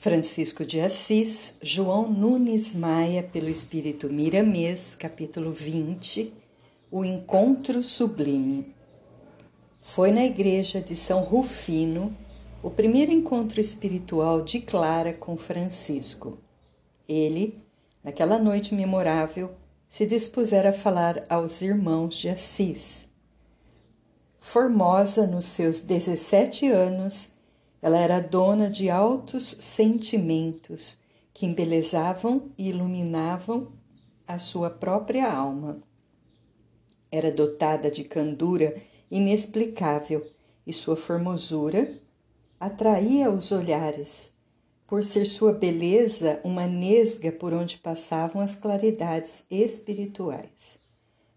Francisco de Assis, João Nunes Maia, pelo Espírito Miramês, capítulo 20, O Encontro Sublime. Foi na igreja de São Rufino o primeiro encontro espiritual de Clara com Francisco. Ele, naquela noite memorável, se dispusera a falar aos irmãos de Assis. Formosa nos seus 17 anos, ela era dona de altos sentimentos que embelezavam e iluminavam a sua própria alma. Era dotada de candura inexplicável e sua formosura atraía os olhares, por ser sua beleza uma nesga por onde passavam as claridades espirituais.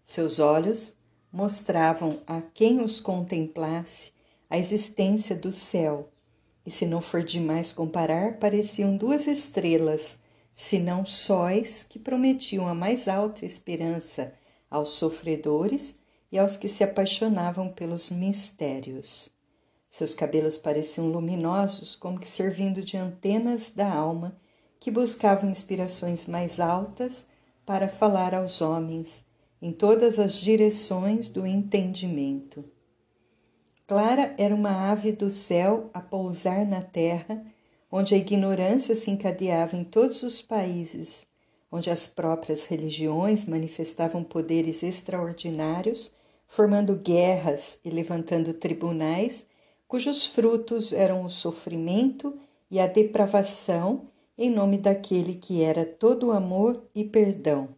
Seus olhos mostravam a quem os contemplasse a existência do céu e se não for demais comparar, pareciam duas estrelas, se não sóis, que prometiam a mais alta esperança aos sofredores e aos que se apaixonavam pelos mistérios. Seus cabelos pareciam luminosos, como que servindo de antenas da alma, que buscavam inspirações mais altas para falar aos homens em todas as direções do entendimento. Clara era uma ave do céu a pousar na terra, onde a ignorância se encadeava em todos os países, onde as próprias religiões manifestavam poderes extraordinários, formando guerras e levantando tribunais, cujos frutos eram o sofrimento e a depravação em nome daquele que era todo amor e perdão.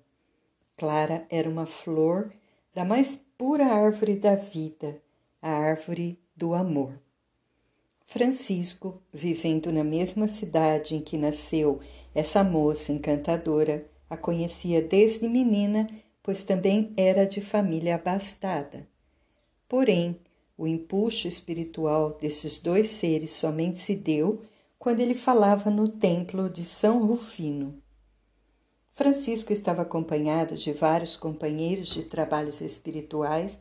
Clara era uma flor da mais pura árvore da vida a árvore do amor. Francisco, vivendo na mesma cidade em que nasceu essa moça encantadora, a conhecia desde menina, pois também era de família abastada. Porém, o impulso espiritual desses dois seres somente se deu quando ele falava no templo de São Rufino. Francisco estava acompanhado de vários companheiros de trabalhos espirituais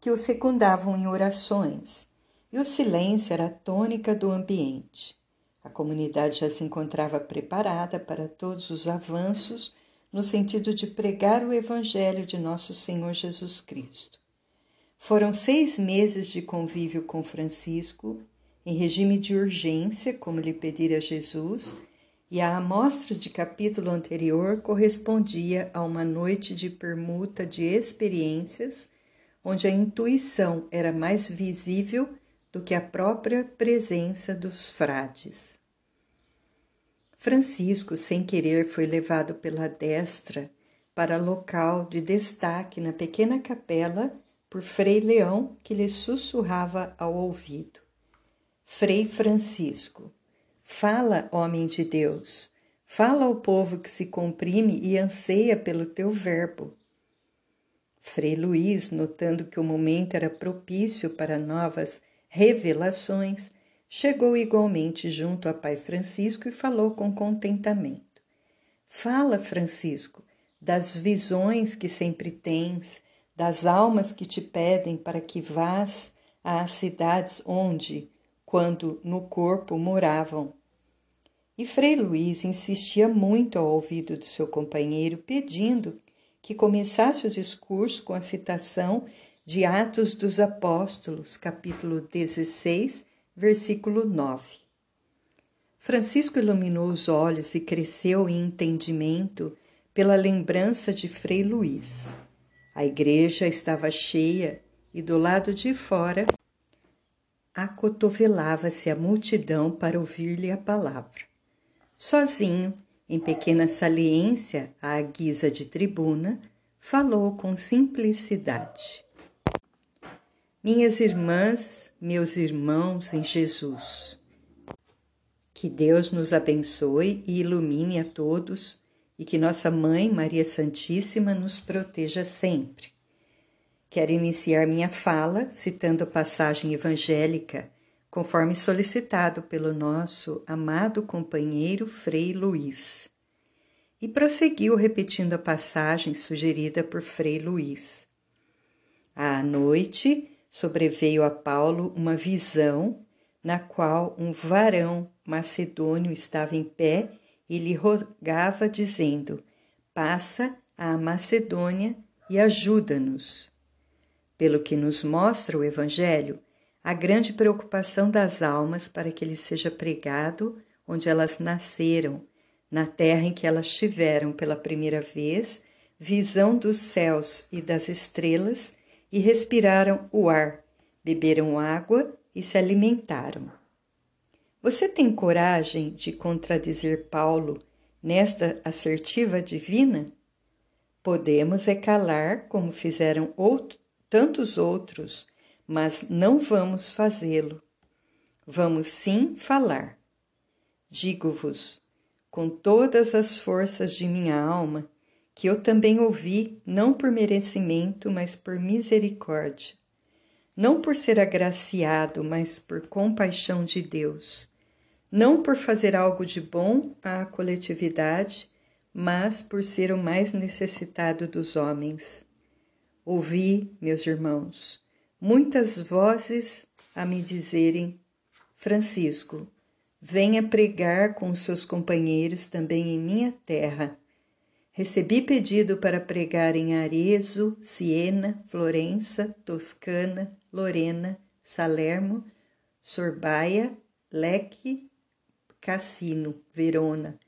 que o secundavam em orações, e o silêncio era a tônica do ambiente. A comunidade já se encontrava preparada para todos os avanços no sentido de pregar o Evangelho de Nosso Senhor Jesus Cristo. Foram seis meses de convívio com Francisco, em regime de urgência, como lhe pedira Jesus, e a amostra de capítulo anterior correspondia a uma noite de permuta de experiências onde a intuição era mais visível do que a própria presença dos frades. Francisco, sem querer, foi levado pela destra para local de destaque na pequena capela por Frei Leão, que lhe sussurrava ao ouvido: Frei Francisco, fala, homem de Deus, fala ao povo que se comprime e anseia pelo teu verbo. Frei Luís, notando que o momento era propício para novas revelações, chegou igualmente junto a Pai Francisco e falou com contentamento. Fala, Francisco, das visões que sempre tens, das almas que te pedem para que vás às cidades onde, quando no corpo moravam. E Frei Luís insistia muito ao ouvido do seu companheiro, pedindo que começasse o discurso com a citação de Atos dos Apóstolos, capítulo 16, versículo 9. Francisco iluminou os olhos e cresceu em entendimento pela lembrança de Frei Luís. A igreja estava cheia e do lado de fora acotovelava-se a multidão para ouvir-lhe a palavra. Sozinho, em pequena saliência à guisa de tribuna, falou com simplicidade. Minhas irmãs, meus irmãos em Jesus, que Deus nos abençoe e ilumine a todos e que nossa Mãe Maria Santíssima nos proteja sempre. Quero iniciar minha fala citando a passagem evangélica conforme solicitado pelo nosso amado companheiro Frei Luiz. E prosseguiu repetindo a passagem sugerida por Frei Luiz. À noite sobreveio a Paulo uma visão na qual um varão macedônio estava em pé e lhe rogava, dizendo: Passa à Macedônia e ajuda-nos. Pelo que nos mostra o Evangelho, a grande preocupação das almas para que ele seja pregado onde elas nasceram, na terra em que elas tiveram pela primeira vez visão dos céus e das estrelas e respiraram o ar, beberam água e se alimentaram. Você tem coragem de contradizer Paulo nesta assertiva divina? Podemos é calar como fizeram outro, tantos outros, mas não vamos fazê-lo. Vamos sim falar. Digo-vos, com todas as forças de minha alma, que eu também ouvi, não por merecimento, mas por misericórdia. Não por ser agraciado, mas por compaixão de Deus. Não por fazer algo de bom à coletividade, mas por ser o mais necessitado dos homens. Ouvi, meus irmãos, muitas vozes a me dizerem: Francisco, venha pregar com seus companheiros também em minha terra. Recebi pedido para pregar em Arezzo, Siena, Florença, Toscana, Lorena, Salermo, Sorbaia, Lecce, Cassino, Verona,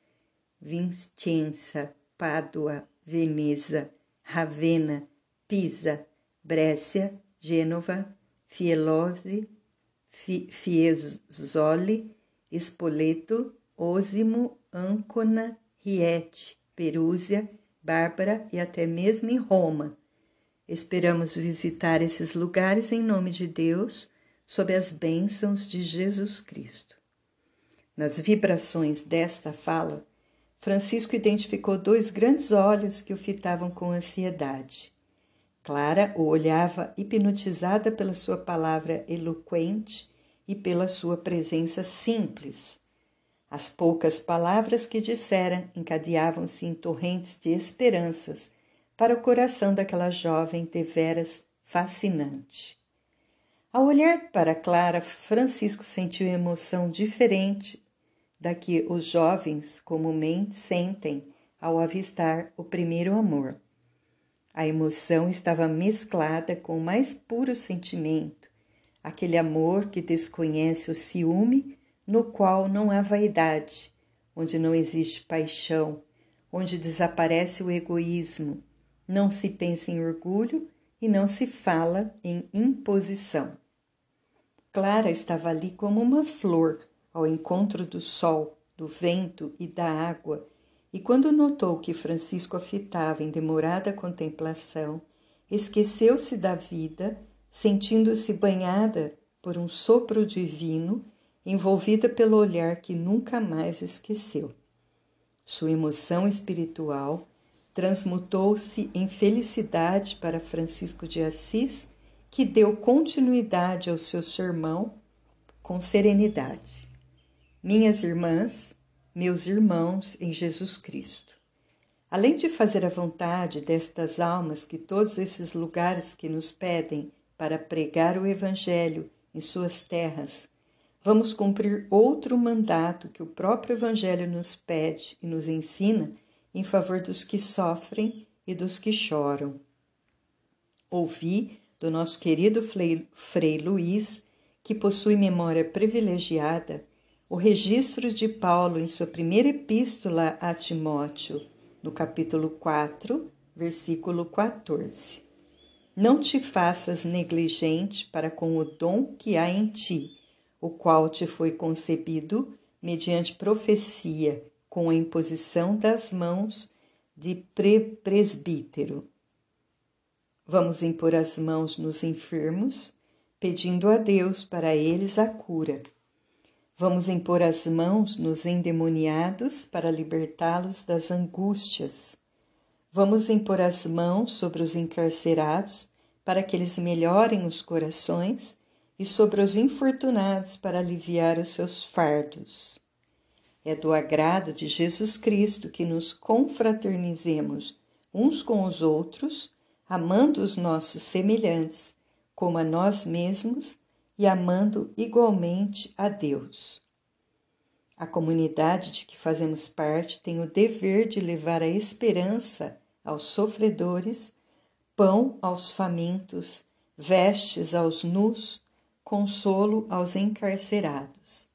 Vicenza, Pádua, Veneza, Ravenna, Pisa, Brescia, Gênova, Fielose, Fiesole, Spoleto, Osimo, Ancona, Riete, Perúzia, Bárbara e até mesmo em Roma. Esperamos visitar esses lugares em nome de Deus, sob as bênçãos de Jesus Cristo. Nas vibrações desta fala, Francisco identificou dois grandes olhos que o fitavam com ansiedade. Clara o olhava hipnotizada pela sua palavra eloquente e pela sua presença simples. As poucas palavras que dissera encadeavam-se em torrentes de esperanças para o coração daquela jovem deveras fascinante. Ao olhar para Clara, Francisco sentiu emoção diferente da que os jovens comumente sentem ao avistar o primeiro amor. A emoção estava mesclada com o mais puro sentimento, aquele amor que desconhece o ciúme, no qual não há vaidade, onde não existe paixão, onde desaparece o egoísmo, não se pensa em orgulho e não se fala em imposição. Clara estava ali como uma flor ao encontro do sol, do vento e da água, e quando notou que Francisco a fitava em demorada contemplação, esqueceu-se da vida, sentindo-se banhada por um sopro divino, envolvida pelo olhar que nunca mais esqueceu. Sua emoção espiritual transmutou-se em felicidade para Francisco de Assis, que deu continuidade ao seu sermão com serenidade. Minhas irmãs, meus irmãos em Jesus Cristo. Além de fazer a vontade destas almas que todos esses lugares que nos pedem para pregar o Evangelho em suas terras, vamos cumprir outro mandato que o próprio Evangelho nos pede e nos ensina em favor dos que sofrem e dos que choram. Ouvi do nosso querido Frei Luiz, que possui memória privilegiada, o registro de Paulo em sua primeira epístola a Timóteo, no capítulo 4, versículo 14. Não te faças negligente para com o dom que há em ti, o qual te foi concebido mediante profecia, com a imposição das mãos de presbítero. Vamos impor as mãos nos enfermos, pedindo a Deus para eles a cura Vamos impor as mãos nos endemoniados para libertá-los das angústias. Vamos impor as mãos sobre os encarcerados para que eles melhorem os corações e sobre os infortunados para aliviar os seus fardos. É do agrado de Jesus Cristo que nos confraternizemos uns com os outros, amando os nossos semelhantes, como a nós mesmos e amando igualmente a Deus. A comunidade de que fazemos parte tem o dever de levar a esperança aos sofredores, pão aos famintos, vestes aos nus, consolo aos encarcerados.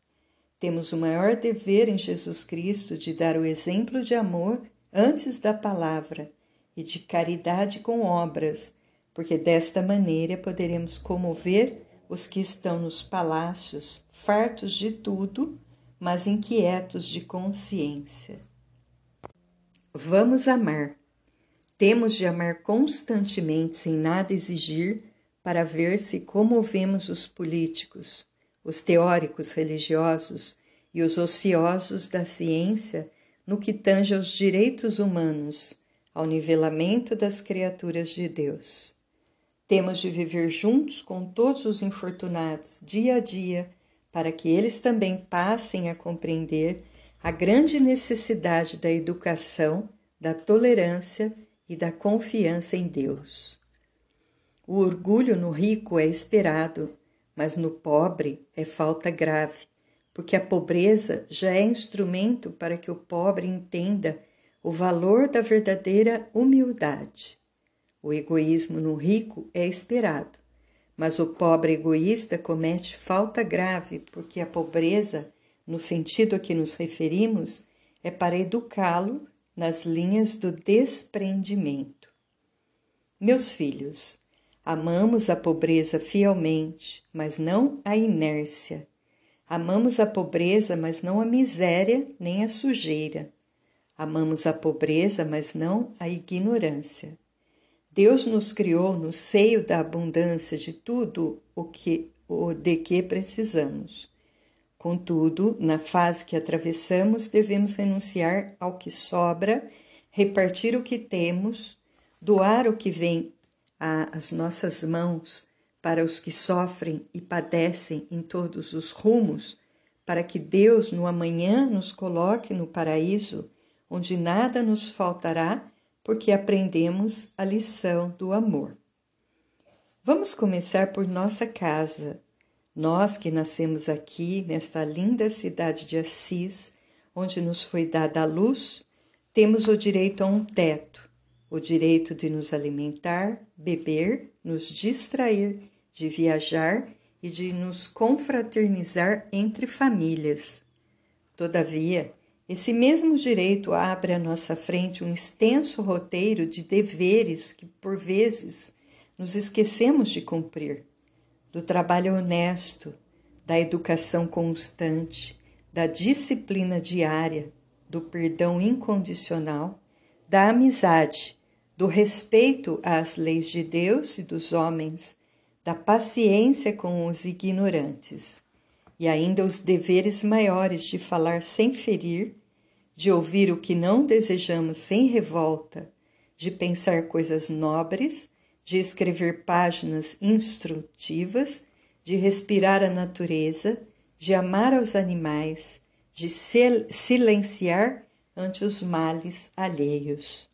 Temos o maior dever em Jesus Cristo de dar o exemplo de amor antes da palavra e de caridade com obras, porque desta maneira poderemos comover os que estão nos palácios, fartos de tudo, mas inquietos de consciência. Vamos amar. Temos de amar constantemente, sem nada exigir, para ver se comovemos os políticos, os teóricos religiosos e os ociosos da ciência no que tange aos direitos humanos, ao nivelamento das criaturas de Deus. Temos de viver juntos com todos os infortunados, dia a dia, para que eles também passem a compreender a grande necessidade da educação, da tolerância e da confiança em Deus. O orgulho no rico é esperado, mas no pobre é falta grave, porque a pobreza já é instrumento para que o pobre entenda o valor da verdadeira humildade. O egoísmo no rico é esperado, mas o pobre egoísta comete falta grave, porque a pobreza, no sentido a que nos referimos, é para educá-lo nas linhas do desprendimento. Meus filhos, Amamos a pobreza fielmente, mas não a inércia. Amamos a pobreza, mas não a miséria nem a sujeira. Amamos a pobreza, mas não a ignorância. Deus nos criou no seio da abundância de tudo o que o de que precisamos. Contudo, na fase que atravessamos, devemos renunciar ao que sobra, repartir o que temos, doar o que vem as nossas mãos para os que sofrem e padecem em todos os rumos, para que Deus no amanhã nos coloque no paraíso, onde nada nos faltará, porque aprendemos a lição do amor. Vamos começar por nossa casa. Nós que nascemos aqui, nesta linda cidade de Assis, onde nos foi dada a luz, temos o direito a um teto, o direito de nos alimentar, beber, nos distrair, de viajar e de nos confraternizar entre famílias. Todavia, esse mesmo direito abre à nossa frente um extenso roteiro de deveres que, por vezes, nos esquecemos de cumprir: do trabalho honesto, da educação constante, da disciplina diária, do perdão incondicional, da amizade do respeito às leis de Deus e dos homens, da paciência com os ignorantes, e ainda os deveres maiores de falar sem ferir, de ouvir o que não desejamos sem revolta, de pensar coisas nobres, de escrever páginas instrutivas, de respirar a natureza, de amar aos animais, de silenciar ante os males alheios.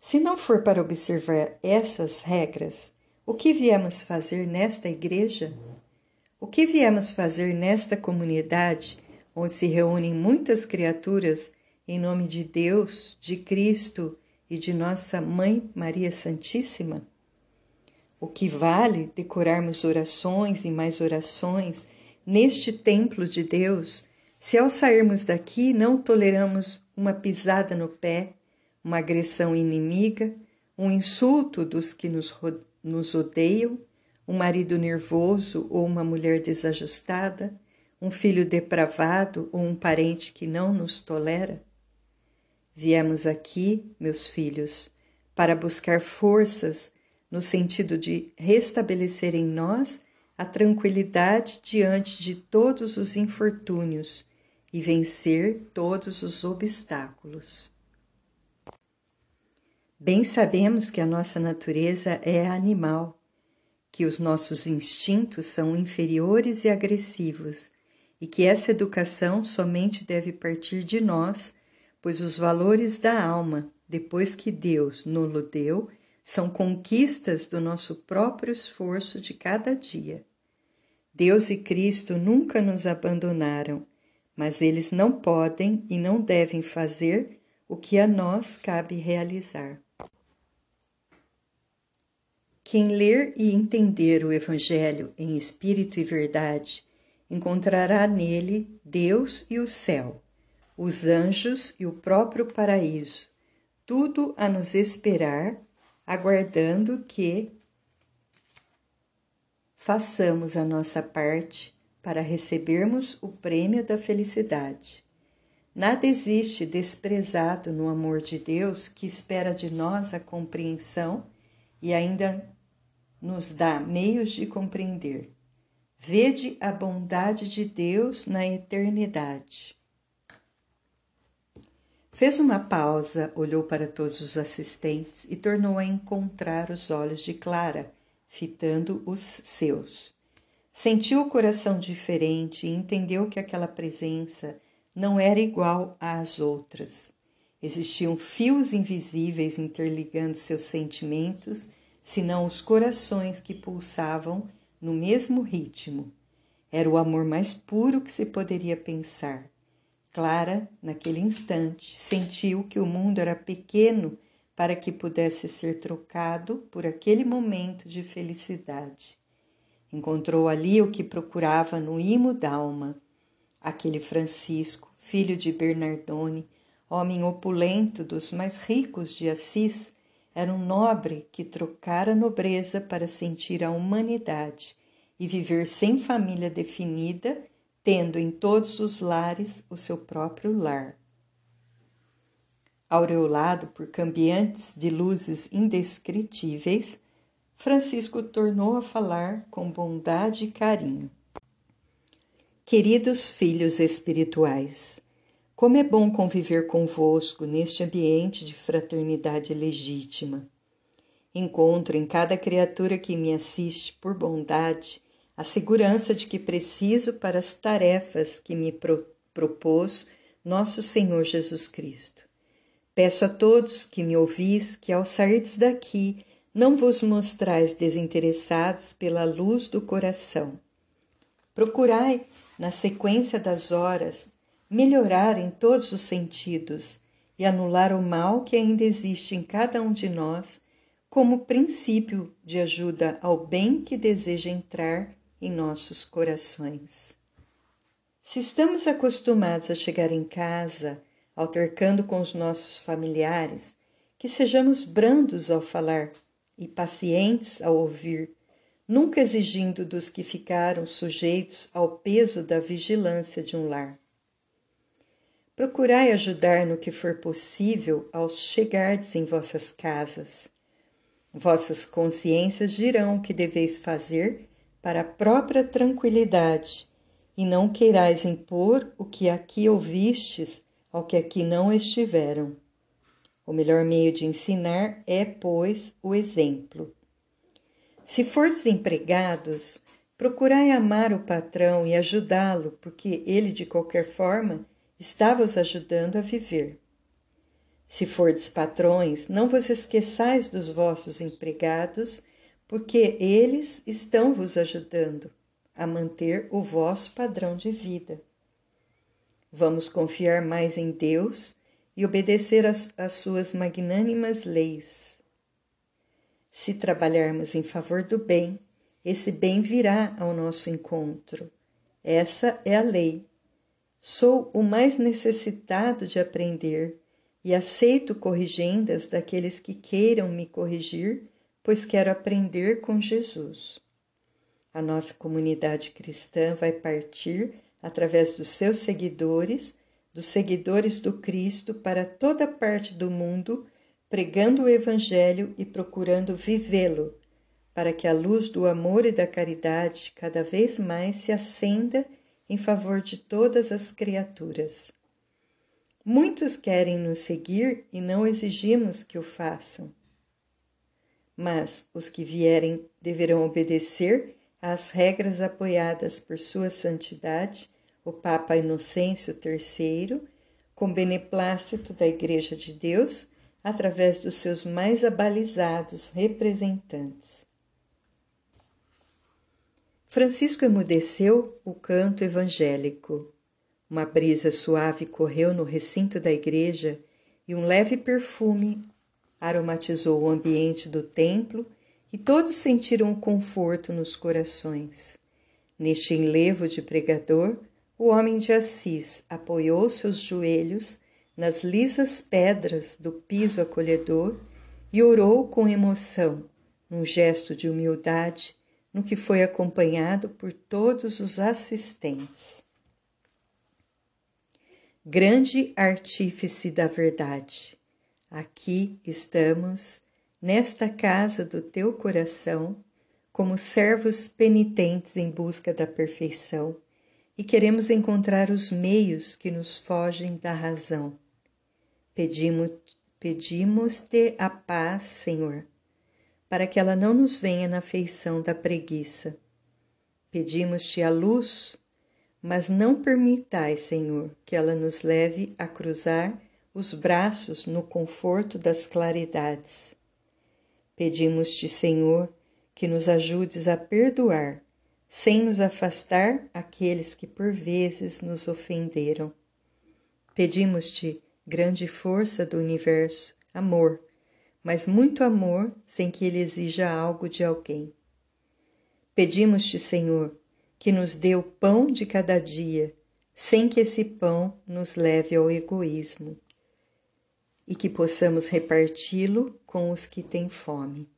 Se não for para observar essas regras, o que viemos fazer nesta igreja? O que viemos fazer nesta comunidade onde se reúnem muitas criaturas em nome de Deus, de Cristo e de nossa Mãe Maria Santíssima? O que vale decorarmos orações e mais orações neste templo de Deus, se ao sairmos daqui não toleramos uma pisada no pé, uma agressão inimiga, um insulto dos que nos, nos odeiam, um marido nervoso ou uma mulher desajustada, um filho depravado ou um parente que não nos tolera? Viemos aqui, meus filhos, para buscar forças no sentido de restabelecer em nós a tranquilidade diante de todos os infortúnios e vencer todos os obstáculos. Bem sabemos que a nossa natureza é animal, que os nossos instintos são inferiores e agressivos e que essa educação somente deve partir de nós, pois os valores da alma, depois que Deus nos deu, são conquistas do nosso próprio esforço de cada dia. Deus e Cristo nunca nos abandonaram, mas eles não podem e não devem fazer o que a nós cabe realizar. Quem ler e entender o Evangelho em espírito e verdade encontrará nele Deus e o céu, os anjos e o próprio paraíso, tudo a nos esperar, aguardando que façamos a nossa parte para recebermos o prêmio da felicidade. Nada existe desprezado no amor de Deus que espera de nós a compreensão e ainda nos dá meios de compreender. Vede a bondade de Deus na eternidade. Fez uma pausa, olhou para todos os assistentes e tornou a encontrar os olhos de Clara, fitando os seus. Sentiu o coração diferente e entendeu que aquela presença não era igual às outras. Existiam fios invisíveis interligando seus sentimentos, senão os corações que pulsavam no mesmo ritmo. Era o amor mais puro que se poderia pensar. Clara, naquele instante, sentiu que o mundo era pequeno para que pudesse ser trocado por aquele momento de felicidade. Encontrou ali o que procurava no imo d'alma, aquele Francisco, filho de Bernardone, homem opulento dos mais ricos de Assis, era um nobre que trocara a nobreza para sentir a humanidade e viver sem família definida, tendo em todos os lares o seu próprio lar. Aureolado por cambiantes de luzes indescritíveis, Francisco tornou a falar com bondade e carinho. Queridos filhos espirituais, como é bom conviver convosco neste ambiente de fraternidade legítima. Encontro em cada criatura que me assiste, por bondade, a segurança de que preciso para as tarefas que me pro propôs nosso Senhor Jesus Cristo. Peço a todos que me ouvis que, ao sairdes daqui, não vos mostrais desinteressados pela luz do coração. Procurai, na sequência das horas, melhorar em todos os sentidos e anular o mal que ainda existe em cada um de nós, como princípio de ajuda ao bem que deseja entrar em nossos corações. Se estamos acostumados a chegar em casa, altercando com os nossos familiares, que sejamos brandos ao falar e pacientes ao ouvir, nunca exigindo dos que ficaram sujeitos ao peso da vigilância de um lar. Procurai ajudar no que for possível ao chegardes em vossas casas. Vossas consciências dirão o que deveis fazer para a própria tranquilidade, e não queirais impor o que aqui ouvistes ao que aqui não estiveram. O melhor meio de ensinar é, pois, o exemplo. Se for desempregados, procurai amar o patrão e ajudá-lo, porque ele, de qualquer forma, está vos ajudando a viver. Se fordes patrões, não vos esqueçais dos vossos empregados, porque eles estão vos ajudando a manter o vosso padrão de vida. Vamos confiar mais em Deus e obedecer às suas magnânimas leis. Se trabalharmos em favor do bem, esse bem virá ao nosso encontro. Essa é a lei. Sou o mais necessitado de aprender e aceito corrigendas daqueles que queiram me corrigir, pois quero aprender com Jesus. A nossa comunidade cristã vai partir através dos seus seguidores dos seguidores do Cristo para toda parte do mundo, pregando o Evangelho e procurando vivê-lo, para que a luz do amor e da caridade cada vez mais se acenda em favor de todas as criaturas. Muitos querem nos seguir e não exigimos que o façam. Mas os que vierem deverão obedecer às regras apoiadas por Sua Santidade o Papa Inocêncio III, com beneplácito da Igreja de Deus, através dos seus mais abalizados representantes. Francisco emudeceu o canto evangélico. Uma brisa suave correu no recinto da igreja e um leve perfume aromatizou o ambiente do templo e todos sentiram o conforto nos corações. Neste enlevo de pregador, o homem de Assis apoiou seus joelhos nas lisas pedras do piso acolhedor e orou com emoção, num gesto de humildade, no que foi acompanhado por todos os assistentes. Grande artífice da verdade, aqui estamos, nesta casa do teu coração, como servos penitentes em busca da perfeição, e queremos encontrar os meios que nos fogem da razão. Pedimos-te pedimos a paz, Senhor, para que ela não nos venha na feição da preguiça. Pedimos-te a luz, mas não permitais, Senhor, que ela nos leve a cruzar os braços no conforto das claridades. Pedimos-te, Senhor, que nos ajudes a perdoar, sem nos afastar aqueles que por vezes nos ofenderam. Pedimos-te, grande força do universo, amor, mas muito amor sem que ele exija algo de alguém. Pedimos-te, Senhor, que nos dê o pão de cada dia, sem que esse pão nos leve ao egoísmo, e que possamos reparti-lo com os que têm fome.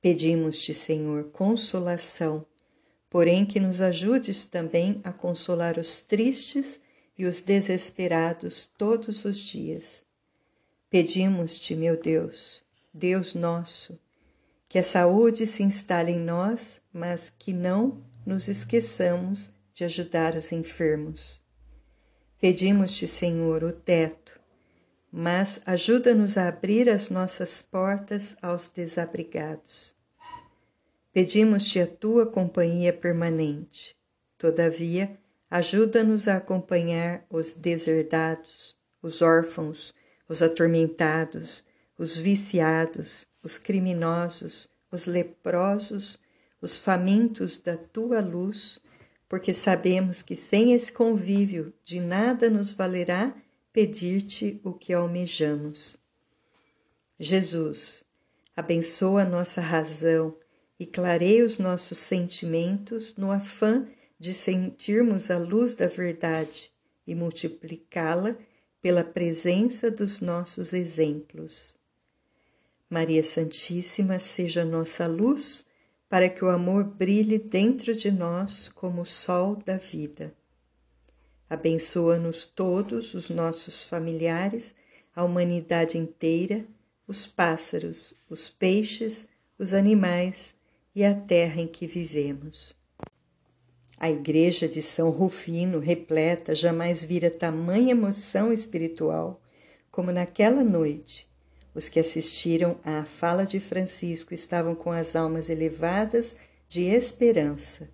Pedimos-te, Senhor, consolação, porém que nos ajudes também a consolar os tristes e os desesperados todos os dias. Pedimos-te, meu Deus, Deus nosso, que a saúde se instale em nós, mas que não nos esqueçamos de ajudar os enfermos. Pedimos-te, Senhor, o teto, mas ajuda-nos a abrir as nossas portas aos desabrigados. Pedimos-te a tua companhia permanente. Todavia, Ajuda-nos a acompanhar os deserdados, os órfãos, os atormentados, os viciados, os criminosos, os leprosos, os famintos da tua luz, porque sabemos que sem esse convívio de nada nos valerá pedir-te o que almejamos. Jesus, abençoa nossa razão e clareia os nossos sentimentos no afã de sentirmos a luz da verdade e multiplicá-la pela presença dos nossos exemplos. Maria Santíssima seja nossa luz para que o amor brilhe dentro de nós como o sol da vida. Abençoa-nos todos, os nossos familiares, a humanidade inteira, os pássaros, os peixes, os animais e a terra em que vivemos. A igreja de São Rufino, repleta, jamais vira tamanha emoção espiritual como naquela noite. Os que assistiram à fala de Francisco estavam com as almas elevadas de esperança.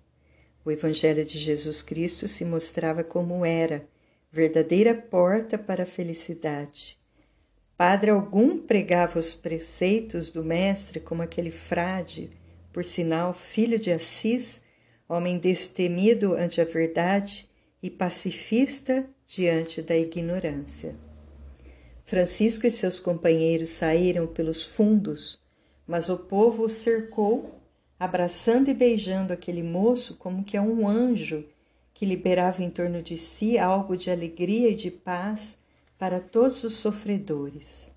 O Evangelho de Jesus Cristo se mostrava como era, verdadeira porta para a felicidade. Padre algum pregava os preceitos do Mestre, como aquele frade, por sinal filho de Assis, homem destemido ante a verdade e pacifista diante da ignorância. Francisco e seus companheiros saíram pelos fundos, mas o povo o cercou, abraçando e beijando aquele moço como que é um anjo que liberava em torno de si algo de alegria e de paz para todos os sofredores.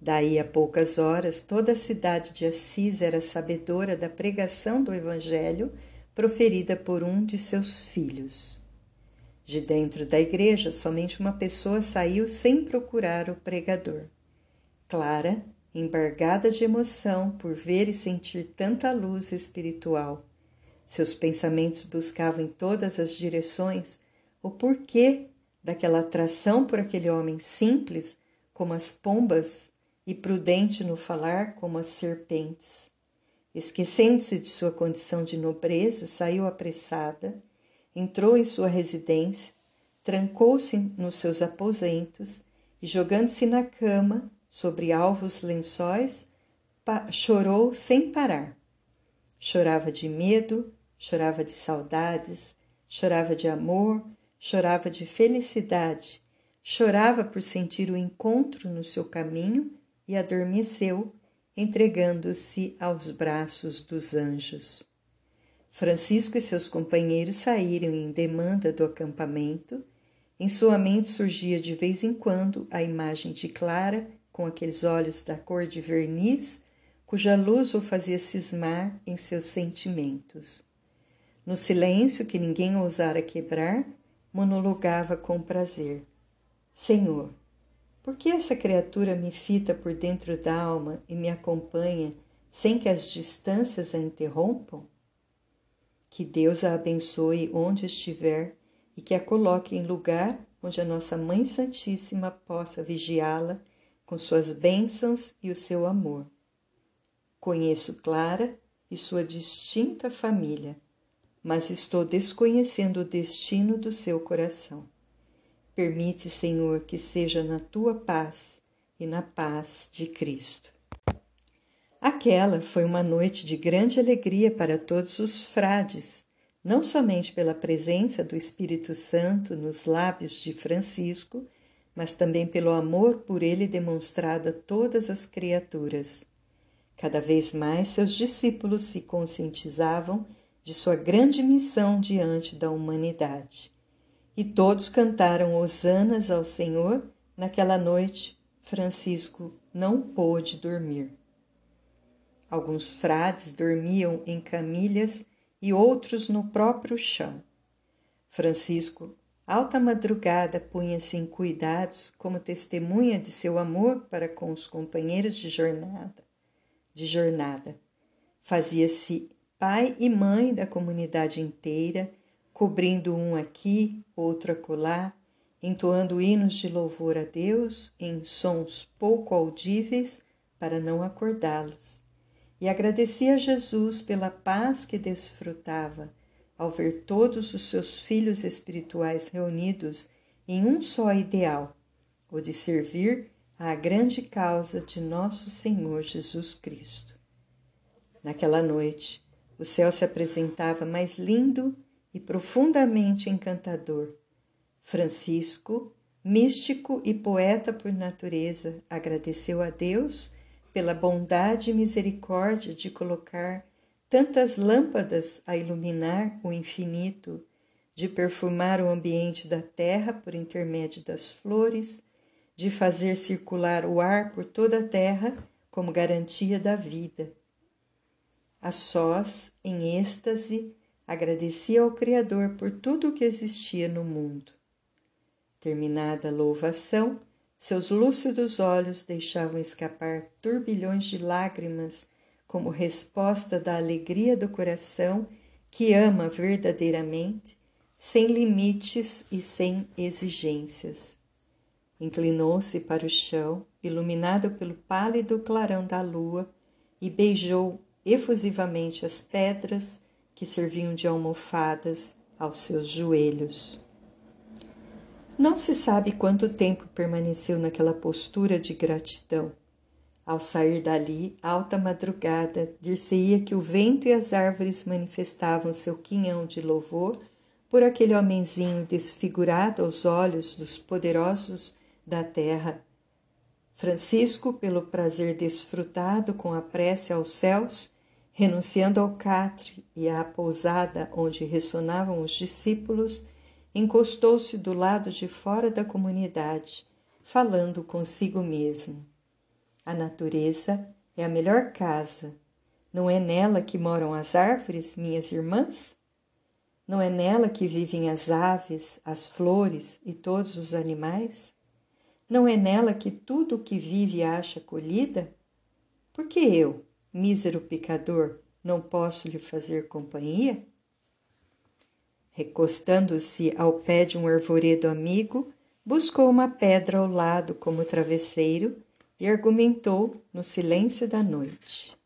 Daí a poucas horas, toda a cidade de Assis era sabedora da pregação do Evangelho proferida por um de seus filhos. De dentro da igreja, somente uma pessoa saiu sem procurar o pregador. Clara, embargada de emoção por ver e sentir tanta luz espiritual. Seus pensamentos buscavam em todas as direções o porquê daquela atração por aquele homem simples como as pombas e prudente no falar como as serpentes. Esquecendo-se de sua condição de nobreza, saiu apressada, entrou em sua residência, trancou-se nos seus aposentos e, jogando-se na cama, sobre alvos lençóis, chorou sem parar. Chorava de medo, chorava de saudades, chorava de amor, chorava de felicidade, chorava por sentir o encontro no seu caminho e adormeceu, entregando-se aos braços dos anjos. Francisco e seus companheiros saíram em demanda do acampamento. Em sua mente surgia de vez em quando a imagem de Clara, com aqueles olhos da cor de verniz, cuja luz o fazia cismar em seus sentimentos. No silêncio que ninguém ousara quebrar, monologava com prazer: Senhor, por que essa criatura me fita por dentro da alma e me acompanha sem que as distâncias a interrompam? Que Deus a abençoe onde estiver e que a coloque em lugar onde a nossa Mãe Santíssima possa vigiá-la com suas bênçãos e o seu amor. Conheço Clara e sua distinta família, mas estou desconhecendo o destino do seu coração. Permite, Senhor, que seja na tua paz e na paz de Cristo. Aquela foi uma noite de grande alegria para todos os frades, não somente pela presença do Espírito Santo nos lábios de Francisco, mas também pelo amor por ele demonstrado a todas as criaturas. Cada vez mais seus discípulos se conscientizavam de sua grande missão diante da humanidade. E todos cantaram hosanas ao Senhor. Naquela noite, Francisco não pôde dormir. Alguns frades dormiam em camilhas e outros no próprio chão. Francisco, alta madrugada, punha-se em cuidados como testemunha de seu amor para com os companheiros de jornada. De jornada. Fazia-se pai e mãe da comunidade inteira, cobrindo um aqui, outro acolá, entoando hinos de louvor a Deus em sons pouco audíveis para não acordá-los e agradecia a Jesus pela paz que desfrutava ao ver todos os seus filhos espirituais reunidos em um só ideal, o de servir à grande causa de nosso Senhor Jesus Cristo. Naquela noite, o céu se apresentava mais lindo e profundamente encantador. Francisco, místico e poeta por natureza, agradeceu a Deus pela bondade e misericórdia de colocar tantas lâmpadas a iluminar o infinito, de perfumar o ambiente da terra por intermédio das flores, de fazer circular o ar por toda a terra como garantia da vida. A sós, em êxtase, agradecia ao Criador por tudo o que existia no mundo. Terminada a louvação, seus lúcidos olhos deixavam escapar turbilhões de lágrimas como resposta da alegria do coração que ama verdadeiramente, sem limites e sem exigências. Inclinou-se para o chão, iluminado pelo pálido clarão da lua, e beijou efusivamente as pedras que serviam de almofadas aos seus joelhos. Não se sabe quanto tempo permaneceu naquela postura de gratidão. Ao sair dali, alta madrugada, dir-se-ia que o vento e as árvores manifestavam seu quinhão de louvor por aquele homenzinho desfigurado aos olhos dos poderosos da terra. Francisco, pelo prazer desfrutado com a prece aos céus, renunciando ao catre e à pousada onde ressonavam os discípulos, encostou-se do lado de fora da comunidade, falando consigo mesmo. A natureza é a melhor casa. Não é nela que moram as árvores, minhas irmãs? Não é nela que vivem as aves, as flores e todos os animais? Não é nela que tudo o que vive acha acolhida? Por que eu, mísero pecador, não posso lhe fazer companhia? Recostando-se ao pé de um arvoredo amigo, buscou uma pedra ao lado como travesseiro e argumentou no silêncio da noite.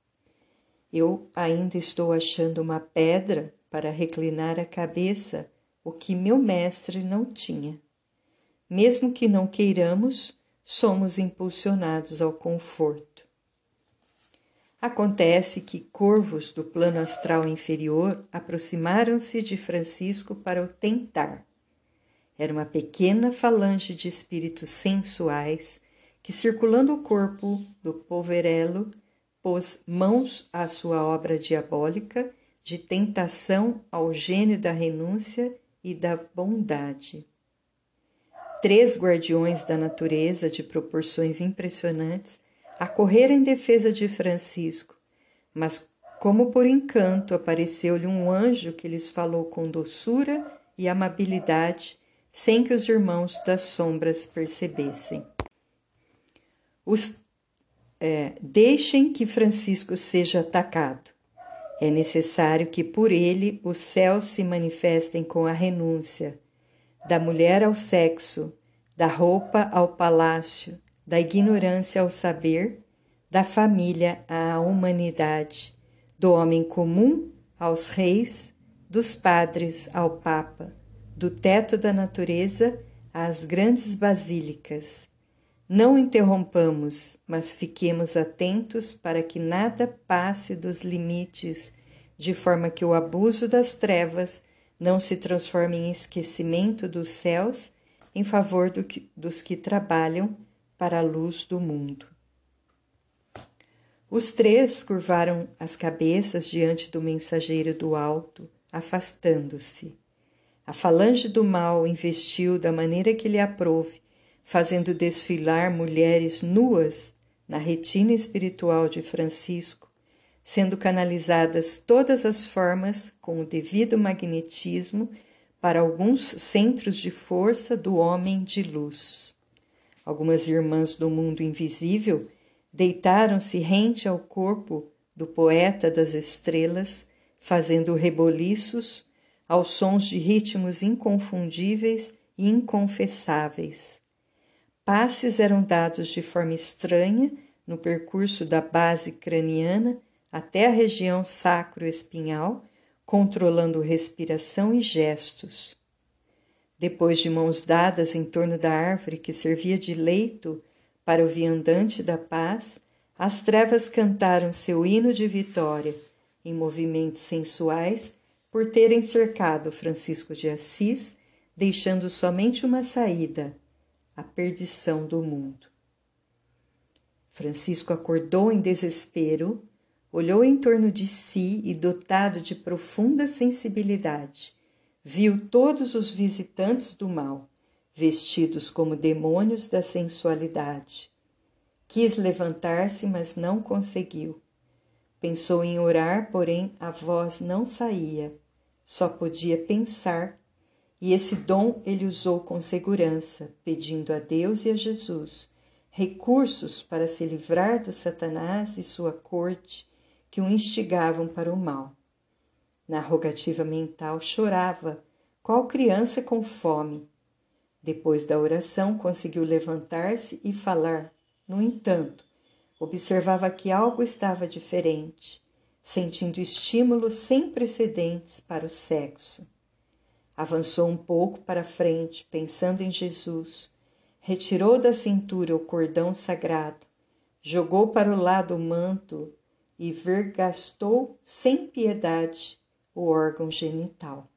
Eu ainda estou achando uma pedra para reclinar a cabeça, o que meu mestre não tinha. Mesmo que não queiramos, somos impulsionados ao conforto. Acontece que corvos do plano astral inferior aproximaram-se de Francisco para o tentar. era uma pequena falange de espíritos sensuais que, circulando o corpo do poverelo, pôs mãos à sua obra diabólica de tentação ao gênio da renúncia e da bondade. Três guardiões da natureza de proporções impressionantes acorreram em defesa de Francisco, mas como por encanto apareceu-lhe um anjo que lhes falou com doçura e amabilidade, sem que os irmãos das sombras percebessem. Os, é, deixem que Francisco seja atacado. É necessário que por ele os céus se manifestem com a renúncia, da mulher ao sexo, da roupa ao palácio, da ignorância ao saber, da família à humanidade, do homem comum aos reis, dos padres ao papa, do teto da natureza às grandes basílicas. Não interrompamos, mas fiquemos atentos para que nada passe dos limites, de forma que o abuso das trevas não se transforme em esquecimento dos céus em favor do que, dos que trabalham para a luz do mundo. Os três curvaram as cabeças diante do mensageiro do alto, afastando-se. A falange do mal investiu da maneira que lhe aprouve, fazendo desfilar mulheres nuas na retina espiritual de Francisco, sendo canalizadas todas as formas com o devido magnetismo para alguns centros de força do homem de luz. Algumas irmãs do mundo invisível deitaram-se rente ao corpo do poeta das estrelas, fazendo reboliços aos sons de ritmos inconfundíveis e inconfessáveis. Passes eram dados de forma estranha no percurso da base craniana até a região sacro-espinhal, controlando respiração e gestos. Depois de mãos dadas em torno da árvore que servia de leito para o viandante da paz, as trevas cantaram seu hino de vitória em movimentos sensuais por terem cercado Francisco de Assis, deixando somente uma saída, a perdição do mundo. Francisco acordou em desespero, olhou em torno de si e, dotado de profunda sensibilidade, viu todos os visitantes do mal, vestidos como demônios da sensualidade. Quis levantar-se, mas não conseguiu. Pensou em orar, porém a voz não saía, só podia pensar, e esse dom ele usou com segurança, pedindo a Deus e a Jesus recursos para se livrar do Satanás e sua corte que o instigavam para o mal. Na rogativa mental chorava, qual criança com fome. Depois da oração, conseguiu levantar-se e falar. No entanto, observava que algo estava diferente, sentindo estímulos sem precedentes para o sexo. Avançou um pouco para frente, pensando em Jesus. Retirou da cintura o cordão sagrado, jogou para o lado o manto e vergastou sem piedade o órgão genital.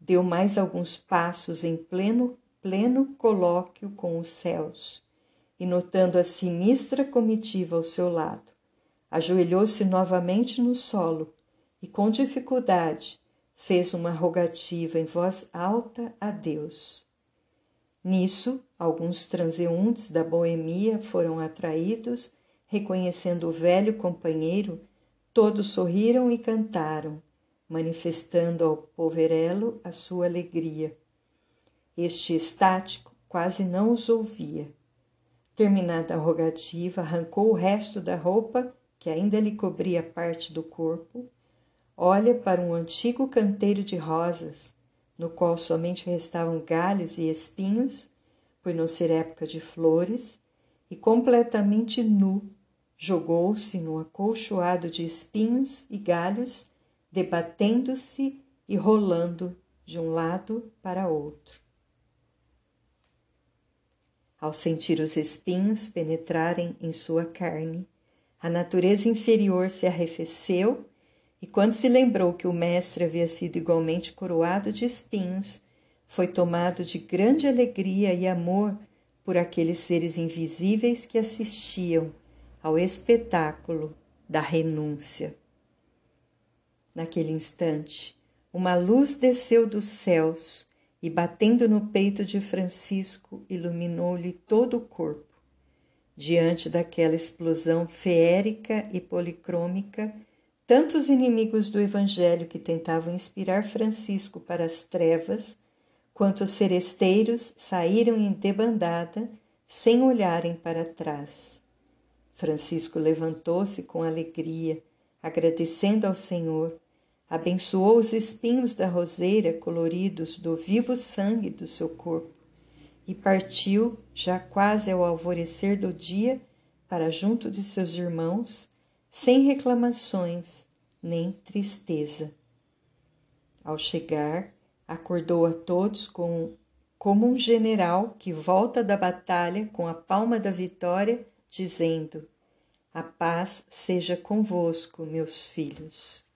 Deu mais alguns passos em pleno, pleno colóquio com os céus, e notando a sinistra comitiva ao seu lado, ajoelhou-se novamente no solo e, com dificuldade, fez uma rogativa em voz alta a Deus. Nisso, alguns transeuntes da boemia foram atraídos, reconhecendo o velho companheiro, todos sorriram e cantaram manifestando ao poverelo a sua alegria. Este estático quase não os ouvia. Terminada a rogativa, arrancou o resto da roupa, que ainda lhe cobria parte do corpo, olha para um antigo canteiro de rosas, no qual somente restavam galhos e espinhos, por não ser época de flores, e completamente nu, jogou-se no acolchoado de espinhos e galhos debatendo-se e rolando de um lado para outro. Ao sentir os espinhos penetrarem em sua carne, a natureza inferior se arrefeceu e, quando se lembrou que o mestre havia sido igualmente coroado de espinhos, foi tomado de grande alegria e amor por aqueles seres invisíveis que assistiam ao espetáculo da renúncia. Naquele instante, uma luz desceu dos céus e, batendo no peito de Francisco, iluminou-lhe todo o corpo. Diante daquela explosão feérica e policrômica, tantos inimigos do Evangelho que tentavam inspirar Francisco para as trevas, quanto os seresteiros saíram em debandada, sem olharem para trás. Francisco levantou-se com alegria, agradecendo ao Senhor, abençoou os espinhos da roseira coloridos do vivo sangue do seu corpo e partiu, já quase ao alvorecer do dia, para junto de seus irmãos, sem reclamações nem tristeza. Ao chegar, acordou a todos com, como um general que volta da batalha com a palma da vitória, dizendo: A paz seja convosco, meus filhos.